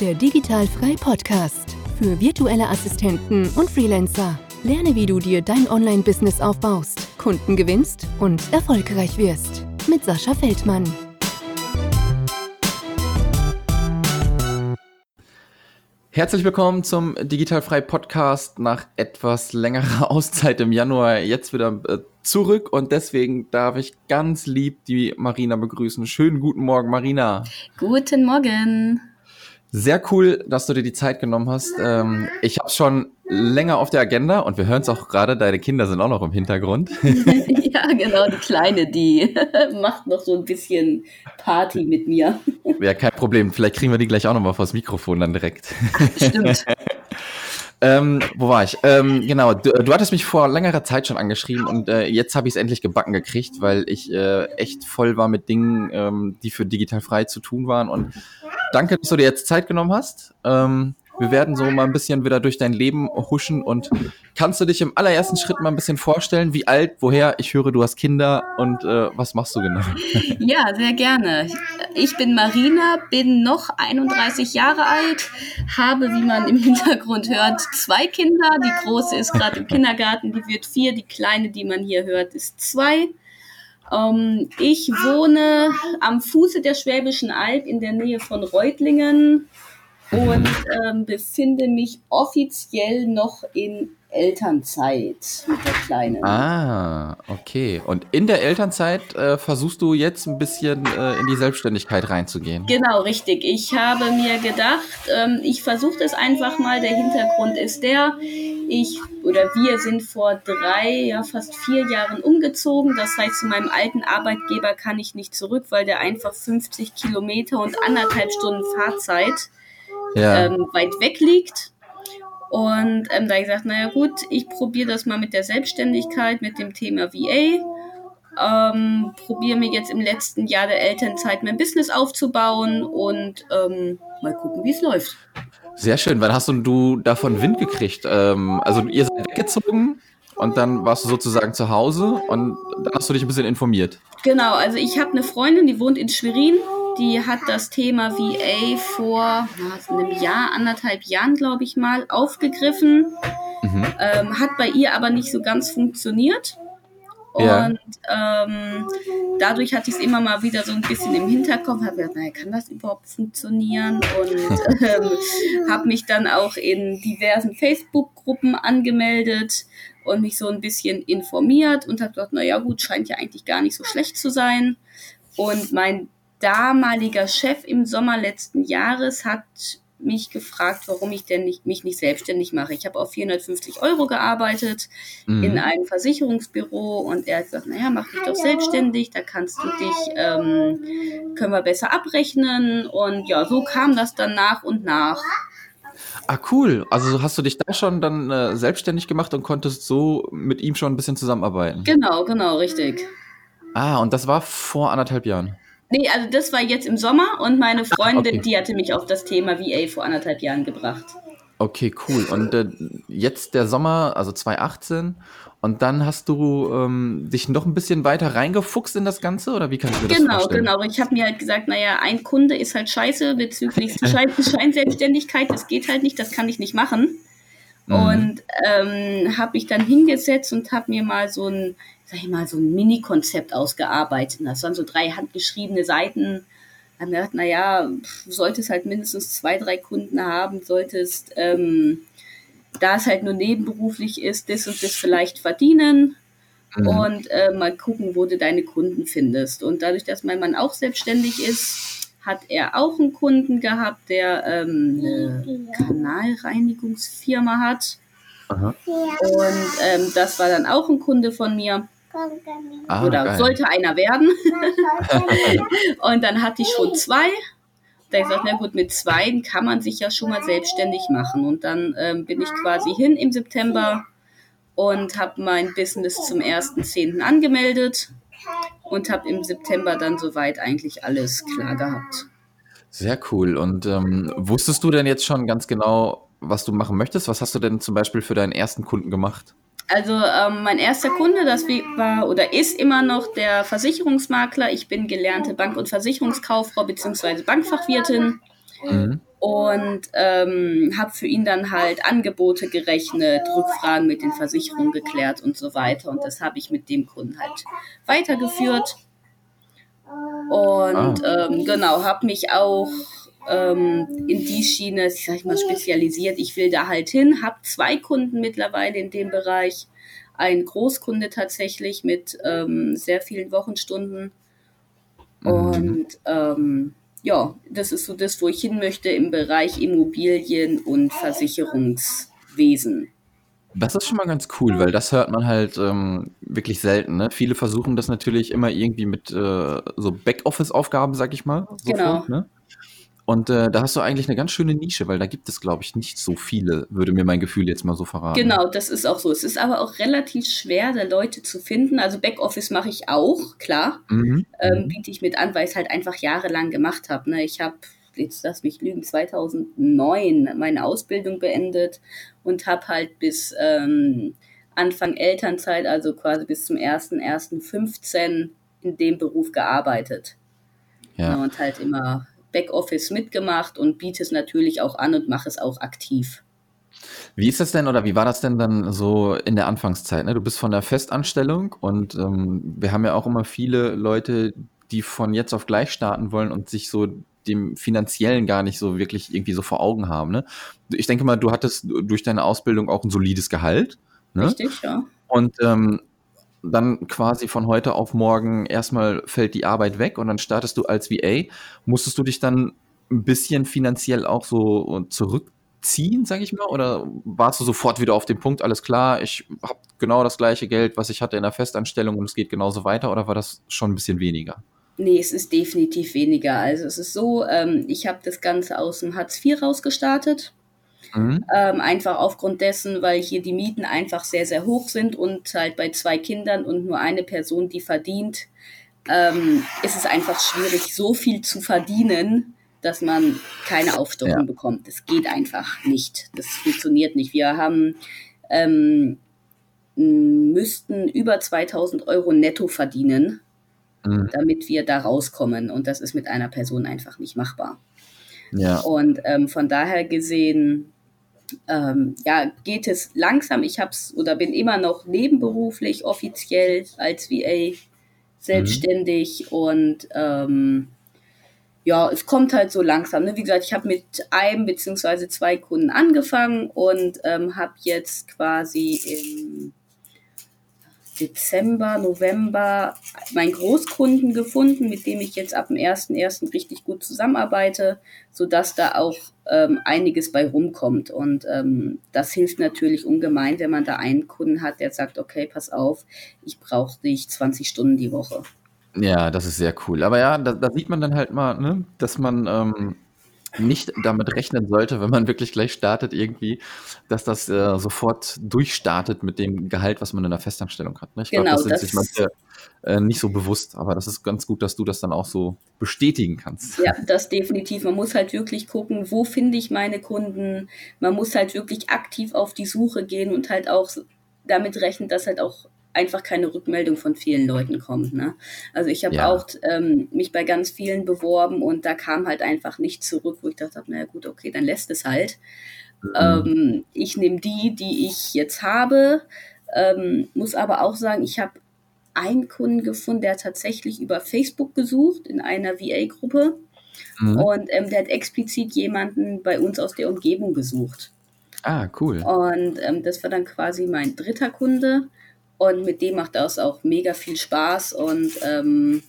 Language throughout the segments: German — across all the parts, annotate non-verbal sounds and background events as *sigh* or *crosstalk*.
Der Digitalfrei Podcast für virtuelle Assistenten und Freelancer. Lerne, wie du dir dein Online-Business aufbaust, Kunden gewinnst und erfolgreich wirst. Mit Sascha Feldmann. Herzlich willkommen zum Digitalfrei Podcast nach etwas längerer *laughs* Auszeit im Januar. Jetzt wieder äh, zurück und deswegen darf ich ganz lieb die Marina begrüßen. Schönen guten Morgen, Marina. Guten Morgen. Sehr cool, dass du dir die Zeit genommen hast. Ähm, ich habe schon länger auf der Agenda und wir hören es auch gerade, deine Kinder sind auch noch im Hintergrund. *laughs* *laughs* ja, genau, die Kleine, die *laughs* macht noch so ein bisschen Party mit mir. Ja, kein Problem. Vielleicht kriegen wir die gleich auch nochmal vors Mikrofon dann direkt. Ach, stimmt. Ähm, wo war ich? Ähm, genau, du, du, hattest mich vor längerer Zeit schon angeschrieben und äh, jetzt habe ich es endlich gebacken gekriegt, weil ich äh, echt voll war mit Dingen, ähm, die für digital frei zu tun waren. Und danke, dass du dir jetzt Zeit genommen hast. Ähm, wir werden so mal ein bisschen wieder durch dein Leben huschen und kannst du dich im allerersten Schritt mal ein bisschen vorstellen, wie alt, woher? Ich höre, du hast Kinder und äh, was machst du genau? *laughs* Ja, sehr gerne. Ich bin Marina, bin noch 31 Jahre alt, habe, wie man im Hintergrund hört, zwei Kinder. Die große ist gerade im Kindergarten, die wird vier, die kleine, die man hier hört, ist zwei. Ähm, ich wohne am Fuße der Schwäbischen Alb in der Nähe von Reutlingen und ähm, befinde mich offiziell noch in Elternzeit mit der Kleinen. Ah, okay. Und in der Elternzeit äh, versuchst du jetzt ein bisschen äh, in die Selbstständigkeit reinzugehen. Genau, richtig. Ich habe mir gedacht, ähm, ich versuche das einfach mal. Der Hintergrund ist der, ich oder wir sind vor drei, ja fast vier Jahren umgezogen. Das heißt, zu meinem alten Arbeitgeber kann ich nicht zurück, weil der einfach 50 Kilometer und anderthalb Stunden Fahrzeit ja. ähm, weit weg liegt. Und ähm, da habe ich gesagt, naja gut, ich probiere das mal mit der Selbstständigkeit, mit dem Thema VA. Ähm, probiere mir jetzt im letzten Jahr der Elternzeit mein Business aufzubauen und ähm, mal gucken, wie es läuft. Sehr schön. Wann hast du davon Wind gekriegt? Ähm, also ihr seid weggezogen und dann warst du sozusagen zu Hause und dann hast du dich ein bisschen informiert. Genau, also ich habe eine Freundin, die wohnt in Schwerin die hat das Thema VA vor na, einem Jahr, anderthalb Jahren, glaube ich mal, aufgegriffen. Mhm. Ähm, hat bei ihr aber nicht so ganz funktioniert. Ja. Und ähm, dadurch hatte ich es immer mal wieder so ein bisschen im Hinterkopf, habe gedacht, naja, kann das überhaupt funktionieren? Und *laughs* ähm, habe mich dann auch in diversen Facebook-Gruppen angemeldet und mich so ein bisschen informiert und habe gedacht, naja gut, scheint ja eigentlich gar nicht so schlecht zu sein. Und mein damaliger Chef im Sommer letzten Jahres hat mich gefragt, warum ich denn nicht, mich nicht selbstständig mache. Ich habe auf 450 Euro gearbeitet mhm. in einem Versicherungsbüro und er hat gesagt, naja, mach dich doch selbstständig, da kannst du dich, ähm, können wir besser abrechnen und ja, so kam das dann nach und nach. Ah, cool. Also hast du dich da schon dann äh, selbstständig gemacht und konntest so mit ihm schon ein bisschen zusammenarbeiten? Genau, genau, richtig. Ah, und das war vor anderthalb Jahren? Nee, also das war jetzt im Sommer und meine Freundin, okay. die hatte mich auf das Thema VA vor anderthalb Jahren gebracht. Okay, cool. Und äh, jetzt der Sommer, also 2018, und dann hast du ähm, dich noch ein bisschen weiter reingefuchst in das Ganze oder wie kannst du genau, das vorstellen? Genau, genau. Ich habe mir halt gesagt, naja, ein Kunde ist halt scheiße bezüglich *laughs* Schein Scheinselbstständigkeit. Das geht halt nicht, das kann ich nicht machen. Mhm. Und ähm, habe ich dann hingesetzt und habe mir mal so ein sag ich mal, so ein Mini-Konzept ausgearbeitet. Das waren so drei handgeschriebene Seiten. Haben gedacht, naja, du solltest halt mindestens zwei, drei Kunden haben, solltest, ähm, da es halt nur nebenberuflich ist, das und das vielleicht verdienen mhm. und äh, mal gucken, wo du deine Kunden findest. Und dadurch, dass mein Mann auch selbstständig ist, hat er auch einen Kunden gehabt, der ähm, eine Kanalreinigungsfirma hat. Aha. Und ähm, das war dann auch ein Kunde von mir. Ah, Oder geil. sollte einer werden. *laughs* und dann hatte ich schon zwei. Da ich gesagt, na gut, mit zwei kann man sich ja schon mal selbstständig machen. Und dann ähm, bin ich quasi hin im September und habe mein Business zum 1.10. angemeldet und habe im September dann soweit eigentlich alles klar gehabt. Sehr cool. Und ähm, wusstest du denn jetzt schon ganz genau, was du machen möchtest? Was hast du denn zum Beispiel für deinen ersten Kunden gemacht? Also ähm, mein erster Kunde, das war oder ist immer noch der Versicherungsmakler. Ich bin gelernte Bank- und Versicherungskauffrau bzw. Bankfachwirtin. Mhm. und ähm, habe für ihn dann halt Angebote gerechnet, Rückfragen mit den Versicherungen geklärt und so weiter. Und das habe ich mit dem Kunden halt weitergeführt. Und ah. ähm, genau, habe mich auch ähm, in die Schiene, sag ich mal, spezialisiert. Ich will da halt hin, habe zwei Kunden mittlerweile in dem Bereich. Ein Großkunde tatsächlich mit ähm, sehr vielen Wochenstunden. Mhm. Und ähm, ja, das ist so das, wo ich hin möchte im Bereich Immobilien und Versicherungswesen. Das ist schon mal ganz cool, weil das hört man halt ähm, wirklich selten. Ne? Viele versuchen das natürlich immer irgendwie mit äh, so Backoffice-Aufgaben, sag ich mal. Genau. ne? Und äh, da hast du eigentlich eine ganz schöne Nische, weil da gibt es, glaube ich, nicht so viele, würde mir mein Gefühl jetzt mal so verraten. Genau, das ist auch so. Es ist aber auch relativ schwer, da Leute zu finden. Also Backoffice mache ich auch, klar. Mhm. Ähm, mhm. biete ich mit an, weil ich es halt einfach jahrelang gemacht habe. Ne? Ich habe, jetzt lass mich lügen, 2009 meine Ausbildung beendet und habe halt bis ähm, Anfang Elternzeit, also quasi bis zum 1.1.15 in dem Beruf gearbeitet. Ja. ja. Und halt immer Backoffice mitgemacht und biete es natürlich auch an und mache es auch aktiv. Wie ist das denn oder wie war das denn dann so in der Anfangszeit? Ne? Du bist von der Festanstellung und ähm, wir haben ja auch immer viele Leute, die von jetzt auf gleich starten wollen und sich so dem finanziellen gar nicht so wirklich irgendwie so vor Augen haben. Ne? Ich denke mal, du hattest durch deine Ausbildung auch ein solides Gehalt. Ne? Richtig, ja. Und ähm, dann quasi von heute auf morgen erstmal fällt die Arbeit weg und dann startest du als VA. Musstest du dich dann ein bisschen finanziell auch so zurückziehen, sag ich mal? Oder warst du sofort wieder auf dem Punkt, alles klar, ich habe genau das gleiche Geld, was ich hatte in der Festanstellung und es geht genauso weiter? Oder war das schon ein bisschen weniger? Nee, es ist definitiv weniger. Also es ist so, ähm, ich habe das Ganze aus dem Hartz IV rausgestartet Mhm. Ähm, einfach aufgrund dessen, weil hier die Mieten einfach sehr, sehr hoch sind und halt bei zwei Kindern und nur eine Person, die verdient, ähm, ist es einfach schwierig, so viel zu verdienen, dass man keine Aufstockung ja. bekommt. Das geht einfach nicht. Das funktioniert nicht. Wir haben ähm, müssten über 2000 Euro netto verdienen, mhm. damit wir da rauskommen. Und das ist mit einer Person einfach nicht machbar. Ja. Und ähm, von daher gesehen ähm, ja, geht es langsam. Ich habe es oder bin immer noch nebenberuflich offiziell als VA selbstständig mhm. und ähm, ja, es kommt halt so langsam. Ne? Wie gesagt, ich habe mit einem beziehungsweise zwei Kunden angefangen und ähm, habe jetzt quasi im Dezember, November meinen Großkunden gefunden, mit dem ich jetzt ab dem 1.1. richtig gut zusammenarbeite, sodass da auch ähm, einiges bei rumkommt. Und ähm, das hilft natürlich ungemein, wenn man da einen Kunden hat, der sagt, okay, pass auf, ich brauche dich 20 Stunden die Woche. Ja, das ist sehr cool. Aber ja, da, da sieht man dann halt mal, ne, dass man ähm, nicht damit rechnen sollte, wenn man wirklich gleich startet irgendwie, dass das äh, sofort durchstartet mit dem Gehalt, was man in der Festanstellung hat. Ne? Ich genau, glaube, das sind das sich manche äh, nicht so bewusst, aber das ist ganz gut, dass du das dann auch so bestätigen kannst. Ja, das definitiv. Man muss halt wirklich gucken, wo finde ich meine Kunden. Man muss halt wirklich aktiv auf die Suche gehen und halt auch damit rechnen, dass halt auch einfach keine Rückmeldung von vielen Leuten kommt. Ne? Also ich habe ja. auch ähm, mich bei ganz vielen beworben und da kam halt einfach nichts zurück, wo ich dachte, naja gut, okay, dann lässt es halt. Mhm. Ähm, ich nehme die, die ich jetzt habe, ähm, muss aber auch sagen, ich habe einen Kunden gefunden, der tatsächlich über Facebook gesucht in einer VA-Gruppe mhm. und ähm, der hat explizit jemanden bei uns aus der Umgebung gesucht. Ah, cool. Und ähm, das war dann quasi mein dritter Kunde. Und mit dem macht das auch mega viel Spaß und ähm,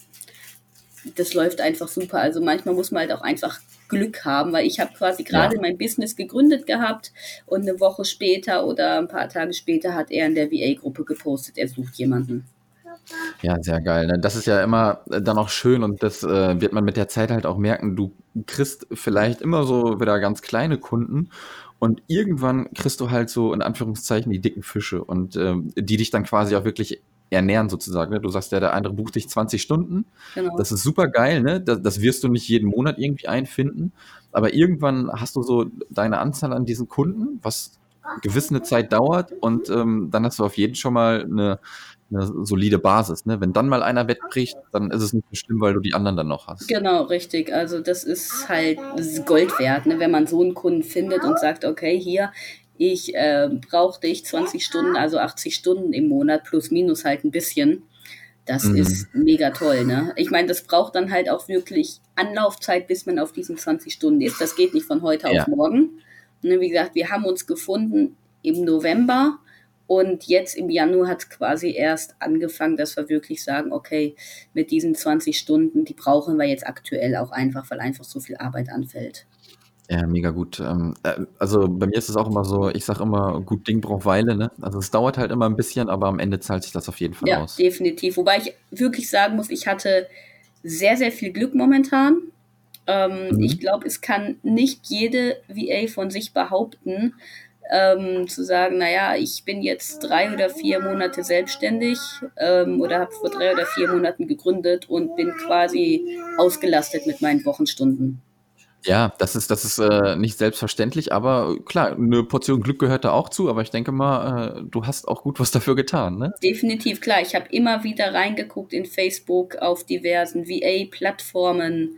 das läuft einfach super. Also manchmal muss man halt auch einfach Glück haben, weil ich habe quasi gerade ja. mein Business gegründet gehabt und eine Woche später oder ein paar Tage später hat er in der VA-Gruppe gepostet, er sucht jemanden. Ja, sehr geil. Ne? Das ist ja immer äh, dann auch schön und das äh, wird man mit der Zeit halt auch merken. Du kriegst vielleicht immer so wieder ganz kleine Kunden und irgendwann kriegst du halt so in Anführungszeichen die dicken Fische und ähm, die dich dann quasi auch wirklich ernähren sozusagen. Ne? Du sagst ja, der andere bucht dich 20 Stunden. Genau. Das ist super geil, ne? Das, das, wirst du nicht jeden Monat irgendwie einfinden. Aber irgendwann hast du so deine Anzahl an diesen Kunden, was gewisse eine Zeit dauert und ähm, dann hast du auf jeden schon mal eine eine solide Basis. Ne? Wenn dann mal einer wegbricht, dann ist es nicht so schlimm, weil du die anderen dann noch hast. Genau, richtig. Also das ist halt das ist Gold wert, ne? wenn man so einen Kunden findet und sagt, okay, hier, ich äh, brauche dich 20 Stunden, also 80 Stunden im Monat, plus minus halt ein bisschen. Das mhm. ist mega toll, ne? Ich meine, das braucht dann halt auch wirklich Anlaufzeit, bis man auf diesen 20 Stunden ist. Das geht nicht von heute ja. auf morgen. Ne, wie gesagt, wir haben uns gefunden im November und jetzt im Januar hat es quasi erst angefangen, dass wir wirklich sagen, okay, mit diesen 20 Stunden, die brauchen wir jetzt aktuell auch einfach, weil einfach so viel Arbeit anfällt. Ja, mega gut. Ähm, äh, also bei mir ist es auch immer so, ich sage immer, gut Ding braucht Weile, ne? Also es dauert halt immer ein bisschen, aber am Ende zahlt sich das auf jeden Fall ja, aus. definitiv. Wobei ich wirklich sagen muss, ich hatte sehr, sehr viel Glück momentan. Ähm, mhm. Ich glaube, es kann nicht jede VA von sich behaupten, ähm, zu sagen, naja, ich bin jetzt drei oder vier Monate selbstständig ähm, oder habe vor drei oder vier Monaten gegründet und bin quasi ausgelastet mit meinen Wochenstunden. Ja, das ist, das ist äh, nicht selbstverständlich, aber klar, eine Portion Glück gehört da auch zu, aber ich denke mal, äh, du hast auch gut was dafür getan, ne? Definitiv, klar. Ich habe immer wieder reingeguckt in Facebook auf diversen VA-Plattformen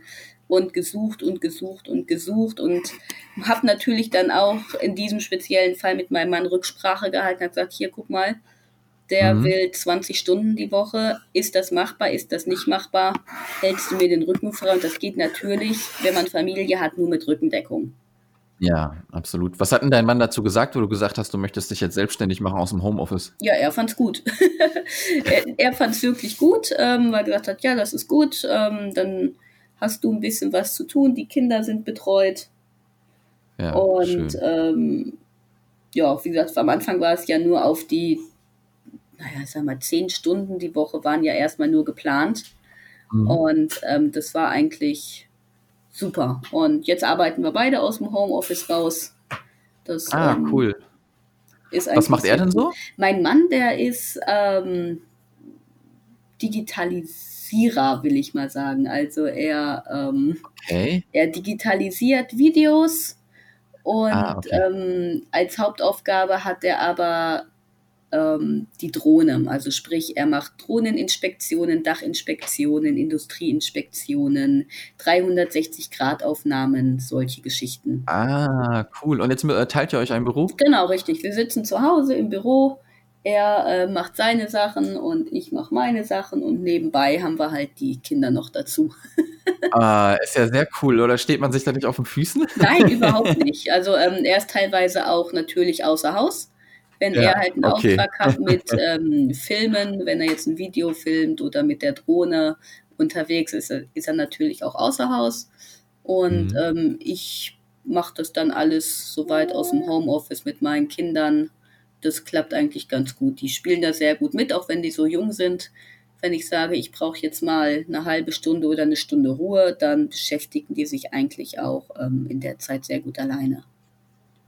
und gesucht und gesucht und gesucht und habe natürlich dann auch in diesem speziellen Fall mit meinem Mann Rücksprache gehalten, und gesagt, hier, guck mal, der mhm. will 20 Stunden die Woche. Ist das machbar? Ist das nicht machbar? Hältst du mir den Rücken frei? Und das geht natürlich, wenn man Familie hat, nur mit Rückendeckung. Ja, absolut. Was hat denn dein Mann dazu gesagt, wo du gesagt hast, du möchtest dich jetzt selbstständig machen aus dem Homeoffice? Ja, er fand's gut. *laughs* er er fand es wirklich gut, ähm, weil er gesagt hat, ja, das ist gut. Ähm, dann hast du ein bisschen was zu tun. Die Kinder sind betreut. Ja, und ähm, ja, wie gesagt, am Anfang war es ja nur auf die naja, sag mal, zehn Stunden die Woche waren ja erstmal nur geplant. Mhm. Und ähm, das war eigentlich super. Und jetzt arbeiten wir beide aus dem Homeoffice raus. Das, ah, ähm, cool. Was macht er denn so? Mein Mann, der ist ähm, Digitalisierer, will ich mal sagen. Also er, ähm, okay. er digitalisiert Videos und ah, okay. ähm, als Hauptaufgabe hat er aber ähm, die Drohne. Also sprich, er macht Drohneninspektionen, Dachinspektionen, Industrieinspektionen, 360-Grad-Aufnahmen, solche Geschichten. Ah, cool. Und jetzt äh, teilt ihr euch einen Beruf? Genau, richtig. Wir sitzen zu Hause im Büro. Er äh, macht seine Sachen und ich mache meine Sachen und nebenbei haben wir halt die Kinder noch dazu. *laughs* ah, ist ja sehr cool. Oder steht man sich da nicht auf den Füßen? Nein, überhaupt *laughs* nicht. Also ähm, er ist teilweise auch natürlich außer Haus wenn ja, er halt einen okay. Auftrag hat *laughs* mit ähm, Filmen, wenn er jetzt ein Video filmt oder mit der Drohne unterwegs ist, ist er natürlich auch außer Haus. Und mhm. ähm, ich mache das dann alles soweit aus dem Homeoffice mit meinen Kindern. Das klappt eigentlich ganz gut. Die spielen da sehr gut mit, auch wenn die so jung sind. Wenn ich sage, ich brauche jetzt mal eine halbe Stunde oder eine Stunde Ruhe, dann beschäftigen die sich eigentlich auch ähm, in der Zeit sehr gut alleine.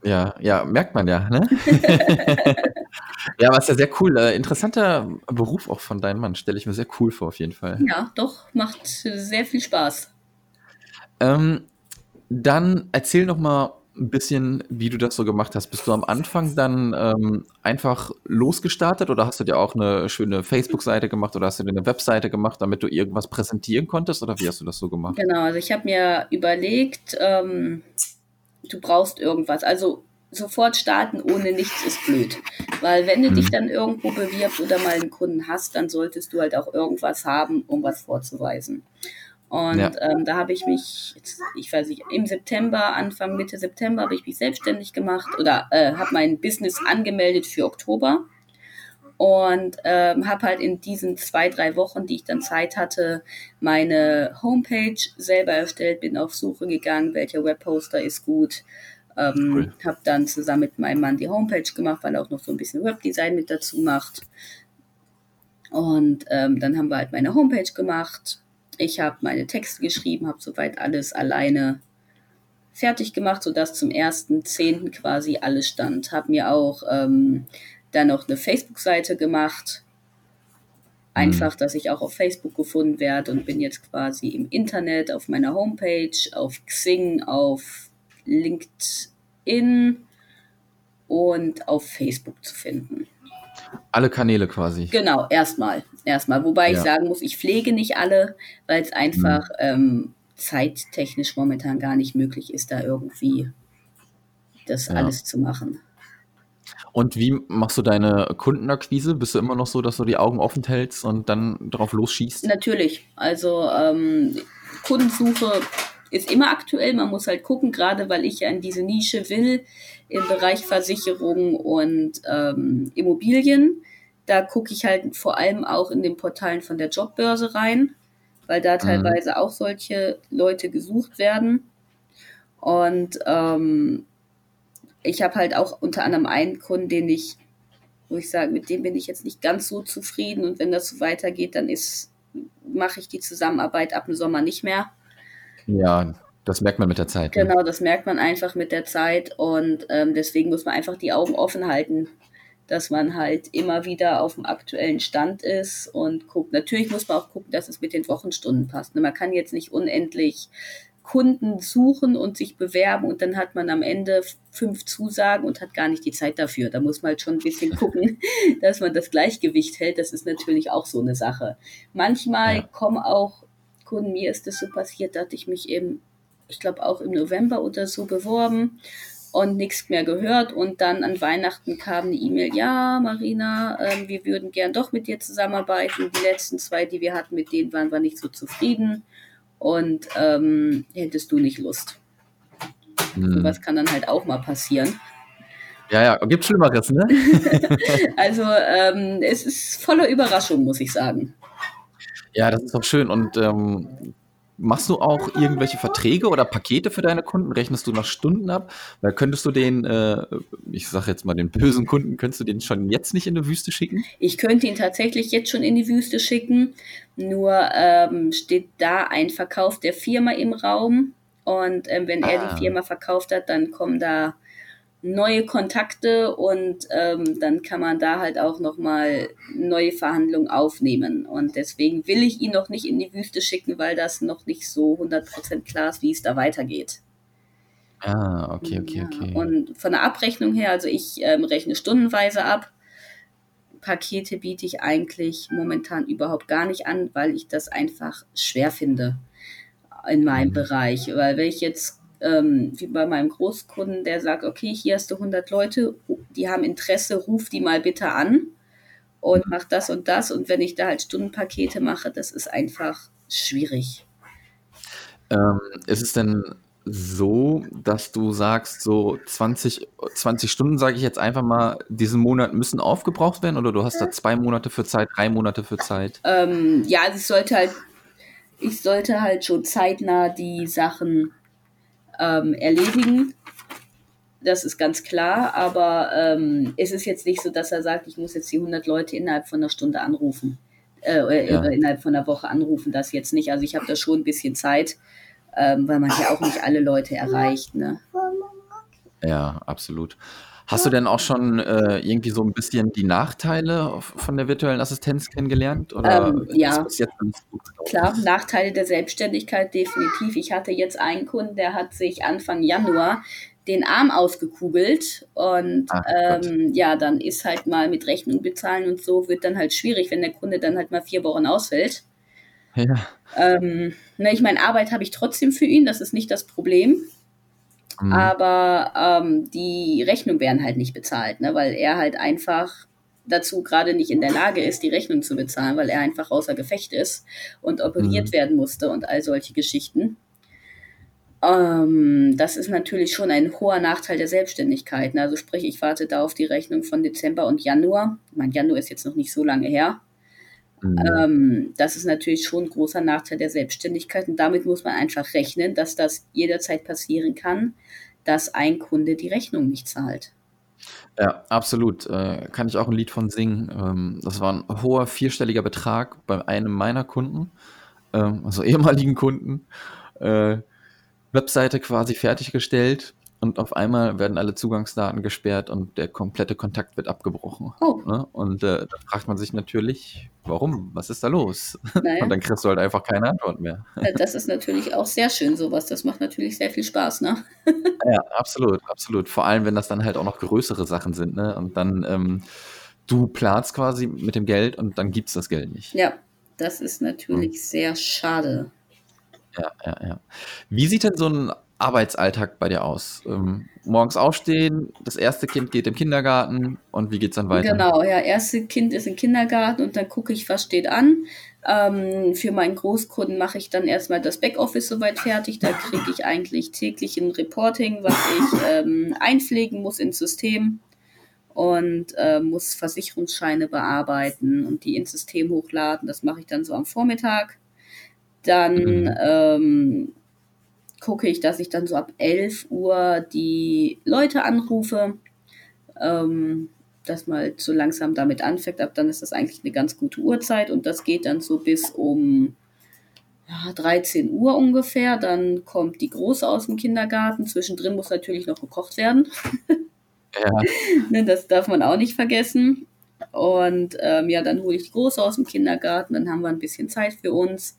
Ja, ja, merkt man ja, ne? *laughs* Ja, ist ja sehr cool. Äh, interessanter Beruf auch von deinem Mann, stelle ich mir sehr cool vor, auf jeden Fall. Ja, doch, macht sehr viel Spaß. Ähm, dann erzähl noch mal ein bisschen, wie du das so gemacht hast. Bist du am Anfang dann ähm, einfach losgestartet oder hast du dir auch eine schöne Facebook-Seite gemacht oder hast du dir eine Webseite gemacht, damit du irgendwas präsentieren konntest oder wie hast du das so gemacht? Genau, also ich habe mir überlegt, ähm, du brauchst irgendwas. Also sofort starten ohne nichts ist blöd. Weil wenn du dich mhm. dann irgendwo bewirbst oder mal einen Kunden hast, dann solltest du halt auch irgendwas haben, um was vorzuweisen. Und ja. ähm, da habe ich mich, jetzt, ich weiß nicht, im September, Anfang Mitte September habe ich mich selbstständig gemacht oder äh, habe mein Business angemeldet für Oktober und ähm, habe halt in diesen zwei, drei Wochen, die ich dann Zeit hatte, meine Homepage selber erstellt, bin auf Suche gegangen, welcher Webposter ist gut, ähm, cool. habe dann zusammen mit meinem Mann die Homepage gemacht, weil er auch noch so ein bisschen Webdesign mit dazu macht. Und ähm, dann haben wir halt meine Homepage gemacht. Ich habe meine Texte geschrieben, habe soweit alles alleine fertig gemacht, sodass zum 1.10. quasi alles stand. Habe mir auch ähm, dann noch eine Facebook-Seite gemacht. Einfach, mhm. dass ich auch auf Facebook gefunden werde und bin jetzt quasi im Internet, auf meiner Homepage, auf Xing, auf LinkedIn und auf Facebook zu finden. Alle Kanäle quasi. Genau, erstmal. Erstmal. Wobei Ja. ich sagen muss, ich pflege nicht alle, weil es einfach ähm, zeittechnisch momentan gar nicht möglich ist, da irgendwie das Ja. alles zu machen. Und wie machst du deine Kundenakquise? Bist du immer noch so, dass du die Augen offen hältst und dann drauf losschießt? Natürlich. Also ähm, Kundensuche ist immer aktuell. Man muss halt gucken, gerade weil ich ja in diese Nische will, im Bereich Versicherung und ähm, Immobilien. Da gucke ich halt vor allem auch in den Portalen von der Jobbörse rein, weil da teilweise auch solche Leute gesucht werden. Und ähm, ich habe halt auch unter anderem einen Kunden, den ich, wo ich sage, mit dem bin ich jetzt nicht ganz so zufrieden und wenn das so weitergeht, dann ist, mache ich die Zusammenarbeit ab dem Sommer nicht mehr. Ja, das merkt man mit der Zeit. ne? Genau, das merkt man einfach mit der Zeit und ähm, deswegen muss man einfach die Augen offen halten, dass man halt immer wieder auf dem aktuellen Stand ist und guckt. Natürlich muss man auch gucken, dass es mit den Wochenstunden passt. ne? Man kann jetzt nicht unendlich Kunden suchen und sich bewerben und dann hat man am Ende fünf Zusagen und hat gar nicht die Zeit dafür. Da muss man halt schon ein bisschen *laughs* gucken, dass man das Gleichgewicht hält. Das ist natürlich auch so eine Sache. Manchmal Ja. kommen auch Kunden, mir ist das so passiert, da hatte ich mich eben, ich glaube auch im November oder so beworben und nichts mehr gehört und dann an Weihnachten kam eine E-Mail, ja Marina, ähm, wir würden gern doch mit dir zusammenarbeiten. Die letzten zwei, die wir hatten, mit denen waren wir nicht so zufrieden und ähm, hättest du nicht Lust. Hm. Sowas kann dann halt auch mal passieren. Ja, ja, gibt Schlimmeres, ne? *laughs* Also ähm, es ist voller Überraschung, muss ich sagen. Ja, das ist doch schön. Und ähm, machst du auch irgendwelche Verträge oder Pakete für deine Kunden? Rechnest du nach Stunden ab? Weil könntest du den, äh, ich sag jetzt mal den bösen Kunden, könntest du den schon jetzt nicht in die Wüste schicken? Ich könnte ihn tatsächlich jetzt schon in die Wüste schicken, nur ähm, steht da ein Verkauf der Firma im Raum. Und ähm, wenn er Ah. die Firma verkauft hat, dann kommen da neue Kontakte und ähm, dann kann man da halt auch nochmal neue Verhandlungen aufnehmen. Und deswegen will ich ihn noch nicht in die Wüste schicken, weil das noch nicht so 100% klar ist, wie es da weitergeht. Ah, okay, okay, Ja, okay. Und von der Abrechnung her, also ich ähm, rechne stundenweise ab. Pakete biete ich eigentlich momentan überhaupt gar nicht an, weil ich das einfach schwer finde in meinem Mhm. Bereich. Weil wenn ich jetzt, ähm, wie bei meinem Großkunden, der sagt, okay, hier hast du 100 Leute, die haben Interesse, ruf die mal bitte an und mach das und das. Und wenn ich da halt Stundenpakete mache, das ist einfach schwierig. Ähm, ist es denn so, dass du sagst, so 20, 20 Stunden, sage ich jetzt einfach mal, diesen Monat müssen aufgebraucht werden oder du hast da zwei Monate für Zeit, drei Monate für Zeit? Ähm, ja, also ich sollte halt, ich sollte halt schon zeitnah die Sachen ähm, erledigen. Das ist ganz klar, aber ähm, es ist jetzt nicht so, dass er sagt, ich muss jetzt die 100 Leute innerhalb von einer Stunde anrufen. Äh, oder Ja. innerhalb von einer Woche anrufen, das jetzt nicht. Also ich habe da schon ein bisschen Zeit, ähm, weil man ja auch nicht alle Leute erreicht. Ne? Ja, absolut. Hast du denn auch schon äh, irgendwie so ein bisschen die Nachteile von der virtuellen Assistenz kennengelernt? Oder Ähm, ja. Klar, Nachteile der Selbstständigkeit definitiv. Ich hatte jetzt einen Kunden, der hat sich Anfang Januar den Arm ausgekugelt und Ach ähm, ja, dann ist halt mal mit Rechnung bezahlen und so wird dann halt schwierig, wenn der Kunde dann halt mal vier Wochen ausfällt. Ja. Ähm, ne, ich meine, Arbeit habe ich trotzdem für ihn, das ist nicht das Problem, Mhm. aber ähm, die Rechnung werden halt nicht bezahlt, ne, weil er halt einfach dazu gerade nicht in der Lage ist, die Rechnung zu bezahlen, weil er einfach außer Gefecht ist und operiert Mhm. werden musste und all solche Geschichten. Ähm, das ist natürlich schon ein hoher Nachteil der Selbstständigkeit. Ne? Also sprich, ich warte da auf die Rechnung von Dezember und Januar. Mein Januar ist jetzt noch nicht so lange her. Mhm. Ähm, das ist natürlich schon ein großer Nachteil der Selbstständigkeit und damit muss man einfach rechnen, dass das jederzeit passieren kann, dass ein Kunde die Rechnung nicht zahlt. Ja, absolut. Äh, kann ich auch ein Lied von singen. Ähm, das war ein hoher vierstelliger Betrag bei einem meiner Kunden, ähm, also *laughs* ehemaligen Kunden. Äh, Webseite quasi fertiggestellt und auf einmal werden alle Zugangsdaten gesperrt und der komplette Kontakt wird abgebrochen. Oh, Ne? Und äh, da fragt man sich natürlich, warum? Was ist da los? *laughs* naja, Und dann kriegst du halt einfach keine Antwort mehr. das ist natürlich auch sehr schön, sowas. Das macht natürlich sehr viel Spaß, ne? *laughs* Ja, absolut, absolut. Vor allem, wenn das dann halt auch noch größere Sachen sind, ne? Und dann ähm, du planst quasi mit dem Geld und dann gibt es das Geld nicht. Ja, das ist natürlich mhm. sehr schade. Ja, ja, ja. Wie sieht denn so ein Arbeitsalltag bei dir aus? Ähm, morgens aufstehen, das erste Kind geht im Kindergarten und wie geht es dann weiter? Genau, ja, erste Kind ist im Kindergarten und dann gucke ich, was steht an. Ähm, für meinen Großkunden mache ich dann erstmal das Backoffice soweit fertig. Da kriege ich eigentlich täglich ein Reporting, was ich ähm, einpflegen muss ins System und äh, muss Versicherungsscheine bearbeiten und die ins System hochladen. Das mache ich dann so am Vormittag. Dann mhm. ähm, gucke ich, dass ich dann so ab 11 Uhr die Leute anrufe, ähm, dass mal so langsam damit anfängt. Ab dann ist das eigentlich eine ganz gute Uhrzeit und das geht dann so bis um ja, 13 Uhr ungefähr. Dann kommt die Große aus dem Kindergarten. Zwischendrin muss natürlich noch gekocht werden. *laughs* Ja. ne, das darf man auch nicht vergessen. Und ähm, ja, dann hole ich die Große aus dem Kindergarten, dann haben wir ein bisschen Zeit für uns.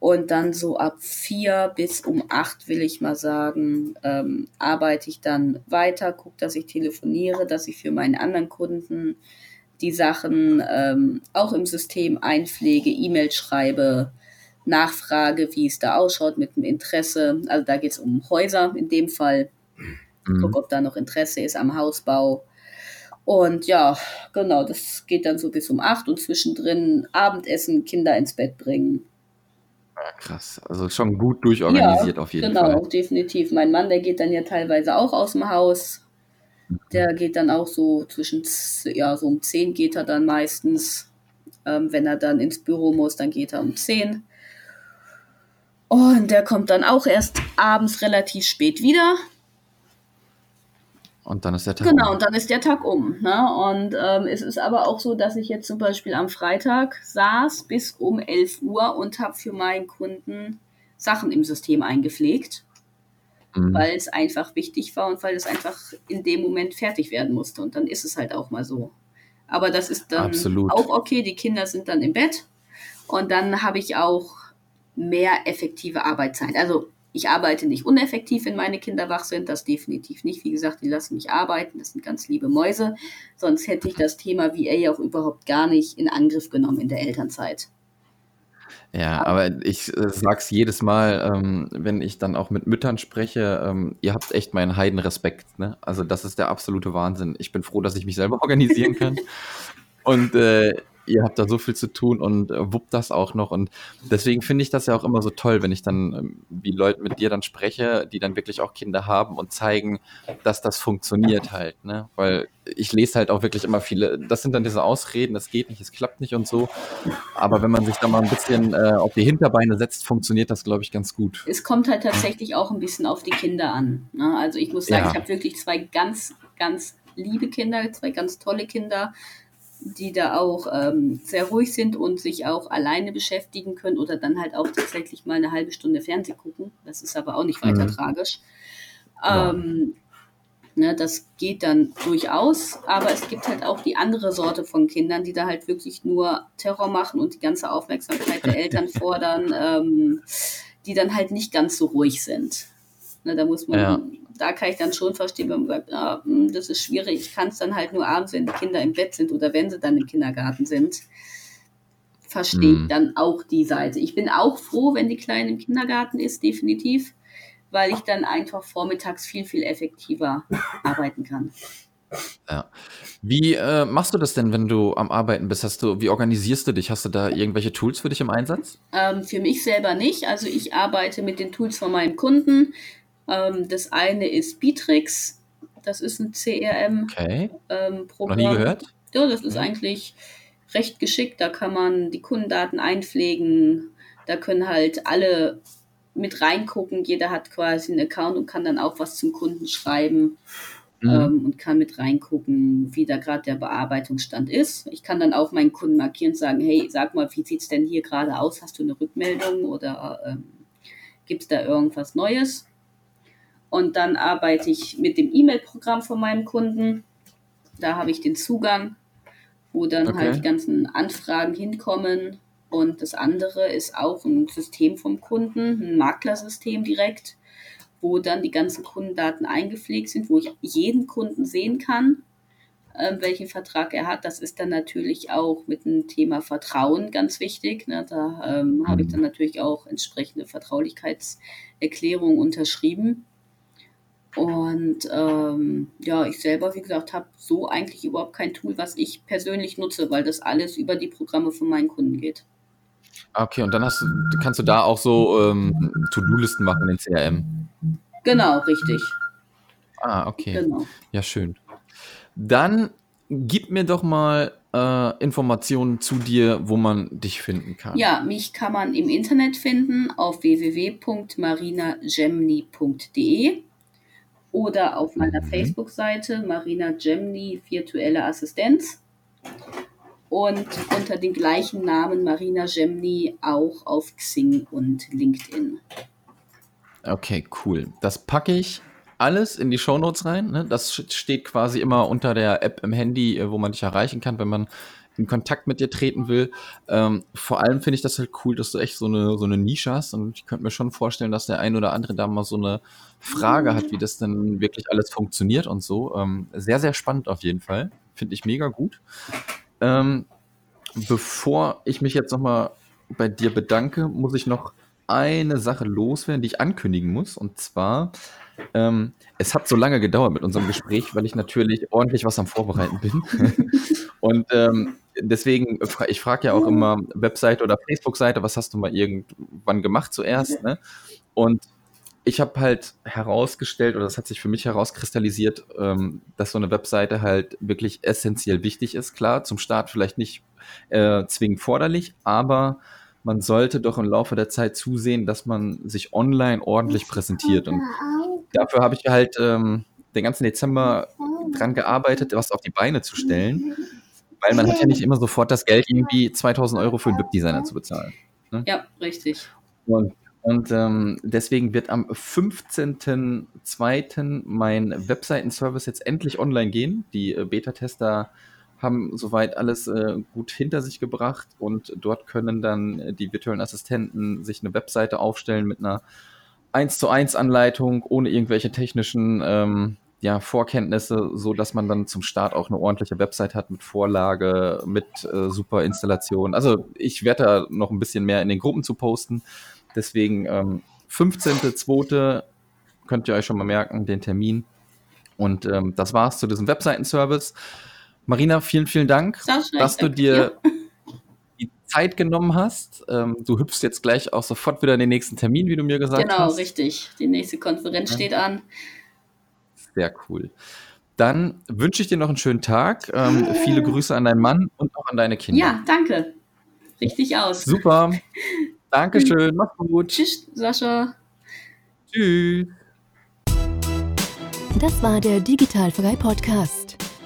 Und dann so ab vier bis um acht, will ich mal sagen, ähm, arbeite ich dann weiter, gucke, dass ich telefoniere, dass ich für meinen anderen Kunden die Sachen ähm, auch im System einpflege, E-Mail schreibe, nachfrage, wie es da ausschaut mit dem Interesse. Also da geht es um Häuser in dem Fall. Mhm. Guck, ob da noch Interesse ist am Hausbau. Und ja, genau, das geht dann so bis um acht und zwischendrin Abendessen, Kinder ins Bett bringen. Krass, also schon gut durchorganisiert ja, auf jeden genau, Fall. Genau, definitiv. Mein Mann, der geht dann ja teilweise auch aus dem Haus. Der geht dann auch so zwischen, ja, so um 10 geht er dann meistens. Ähm, wenn er dann ins Büro muss, dann geht er um 10. Und der kommt dann auch erst abends relativ spät wieder. Und dann ist der Tag genau, um. Genau, und dann ist der Tag um. Ne? Und ähm, es ist aber auch so, dass ich jetzt zum Beispiel am Freitag saß bis um 11 Uhr und habe für meinen Kunden Sachen im System eingepflegt, mhm. weil es einfach wichtig war und weil es einfach in dem Moment fertig werden musste. Und dann ist es halt auch mal so. Aber das ist dann Absolut. auch okay. Die Kinder sind dann im Bett und dann habe ich auch mehr effektive Arbeitszeit. Also ich arbeite nicht uneffektiv, wenn meine Kinder wach sind, das definitiv nicht. Wie gesagt, die lassen mich arbeiten, das sind ganz liebe Mäuse. Sonst hätte ich das Thema VA auch überhaupt gar nicht in Angriff genommen in der Elternzeit. Ja, aber ich äh, sag's jedes Mal, ähm, wenn ich dann auch mit Müttern spreche, ähm, ihr habt echt meinen Heidenrespekt. Ne? Also das ist der absolute Wahnsinn. Ich bin froh, dass ich mich selber *laughs* organisieren kann. Und äh, ihr habt da so viel zu tun und äh, wuppt das auch noch. Und deswegen finde ich das ja auch immer so toll, wenn ich dann, ähm, wie Leute mit dir dann spreche, die dann wirklich auch Kinder haben und zeigen, dass das funktioniert halt. Ne? Weil ich lese halt auch wirklich immer viele, das sind dann diese Ausreden, das geht nicht, es klappt nicht und so. Aber wenn man sich da mal ein bisschen äh, auf die Hinterbeine setzt, funktioniert das, glaube ich, ganz gut. Es kommt halt tatsächlich auch ein bisschen auf die Kinder an. Ne? Also ich muss sagen, ja. ich habe wirklich zwei ganz, ganz liebe Kinder, zwei ganz tolle Kinder die da auch ähm, sehr ruhig sind und sich auch alleine beschäftigen können oder dann halt auch tatsächlich mal eine halbe Stunde Fernsehen gucken. Das ist aber auch nicht weiter mhm. tragisch. Ähm, ne, das geht dann durchaus, aber es gibt halt auch die andere Sorte von Kindern, die da halt wirklich nur Terror machen und die ganze Aufmerksamkeit der Eltern *laughs* fordern, ähm, die dann halt nicht ganz so ruhig sind. Ne, da muss man ja da kann ich dann schon verstehen, wenn man sagt, ah, hm, das ist schwierig, ich kann es dann halt nur abends, wenn die Kinder im Bett sind oder wenn sie dann im Kindergarten sind. Verstehe ich mhm. dann auch die Seite. Ich bin auch froh, wenn die Kleine im Kindergarten ist, definitiv, weil ich dann einfach vormittags viel, viel effektiver arbeiten kann. Ja. Wie äh, machst du das denn, wenn du am Arbeiten bist? Hast du, wie organisierst du dich? Hast du da irgendwelche Tools für dich im Einsatz? Ähm, für mich selber nicht. Also ich arbeite mit den Tools von meinem Kunden. Ähm, das eine ist Bitrix, das ist ein CRM-Programm. Okay. Ähm, Noch nie gehört? Ja, das ist ja. eigentlich recht geschickt. Da kann man die Kundendaten einpflegen. Da können halt alle mit reingucken. Jeder hat quasi einen Account und kann dann auch was zum Kunden schreiben. Mhm. Ähm, und kann mit reingucken, wie da gerade der Bearbeitungsstand ist. Ich kann dann auch meinen Kunden markieren und sagen, hey, sag mal, wie sieht es denn hier gerade aus? Hast du eine Rückmeldung oder ähm, gibt es da irgendwas Neues? Und dann arbeite ich mit dem E-Mail-Programm von meinem Kunden. Da habe ich den Zugang, wo dann okay. halt die ganzen Anfragen hinkommen. Und das andere ist auch ein System vom Kunden, ein Maklersystem direkt, wo dann die ganzen Kundendaten eingepflegt sind, wo ich jeden Kunden sehen kann, äh, welchen Vertrag er hat. Das ist dann natürlich auch mit dem Thema Vertrauen ganz wichtig. Ne? Da ähm, habe ich dann natürlich auch entsprechende Vertraulichkeitserklärungen unterschrieben. Und ähm, ja, ich selber, wie gesagt, habe so eigentlich überhaupt kein Tool, was ich persönlich nutze, weil das alles über die Programme von meinen Kunden geht. Okay, und dann hast du, kannst du da auch so ähm, To-Do-Listen machen in CRM. Genau, richtig. Ah, okay. Genau. Ja, schön. Dann gib mir doch mal äh, Informationen zu dir, wo man dich finden kann. Ja, mich kann man im Internet finden auf www.marinagemni.de oder auf meiner mhm. Facebook-Seite Marina Gemni Virtuelle Assistenz und unter dem gleichen Namen Marina Gemni auch auf Xing und LinkedIn. Okay, cool. Das packe ich alles in die Shownotes rein. Ne? Das steht quasi immer unter der App im Handy, äh, wo man dich erreichen kann, wenn man in Kontakt mit dir treten will. Ähm, vor allem finde ich das halt cool, dass du echt so eine, so eine Nische hast. Und ich könnte mir schon vorstellen, dass der ein oder andere da mal so eine Frage hat, wie das denn wirklich alles funktioniert und so. Ähm, sehr, sehr spannend auf jeden Fall. Finde ich mega gut. Ähm, bevor ich mich jetzt nochmal bei dir bedanke, muss ich noch eine Sache loswerden, die ich ankündigen muss. Und zwar, ähm, es hat so lange gedauert mit unserem Gespräch, weil ich natürlich ordentlich was am Vorbereiten bin. *laughs* und ähm, deswegen, ich frage ja auch immer Webseite oder Facebook-Seite, was hast du mal irgendwann gemacht zuerst? Ne? Und ich habe halt herausgestellt, oder das hat sich für mich herauskristallisiert, ähm, dass so eine Webseite halt wirklich essentiell wichtig ist. Klar, zum Start vielleicht nicht äh, zwingend forderlich, aber man sollte doch im Laufe der Zeit zusehen, dass man sich online ordentlich präsentiert. Und dafür habe ich halt ähm, den ganzen Dezember dran gearbeitet, was auf die Beine zu stellen. Weil man hat ja nicht immer sofort das Geld, irgendwie 2000 Euro für einen Webdesigner zu bezahlen. Ne? Ja, richtig. Und, und ähm, deswegen wird am 15.02. mein Webseitenservice jetzt endlich online gehen. Die äh, Beta-Tester haben soweit alles äh, gut hinter sich gebracht und dort können dann äh, die virtuellen Assistenten sich eine Webseite aufstellen mit einer 1 zu 1 Anleitung ohne irgendwelche technischen ähm, ja, Vorkenntnisse, so dass man dann zum Start auch eine ordentliche Website hat mit Vorlage, mit äh, super Installation. Also ich werde da noch ein bisschen mehr in den Gruppen zu posten. Deswegen ähm, 15.02. könnt ihr euch schon mal merken, den Termin. Und ähm, das war's zu diesem Webseitenservice. Marina, vielen, vielen Dank, dass du dir ja. Zeit genommen hast. Ähm, du hüpfst jetzt gleich auch sofort wieder in den nächsten Termin, wie du mir gesagt genau, hast. Genau, richtig. Die nächste Konferenz ja. steht an. Sehr cool. Dann wünsche ich dir noch einen schönen Tag. Ähm, viele *laughs* Grüße an deinen Mann und auch an deine Kinder. Ja, danke. Richtig aus. Super. *laughs* Dankeschön. Mach's gut. Tschüss, Sascha. Tschüss. Das war der Digitalfrei Podcast.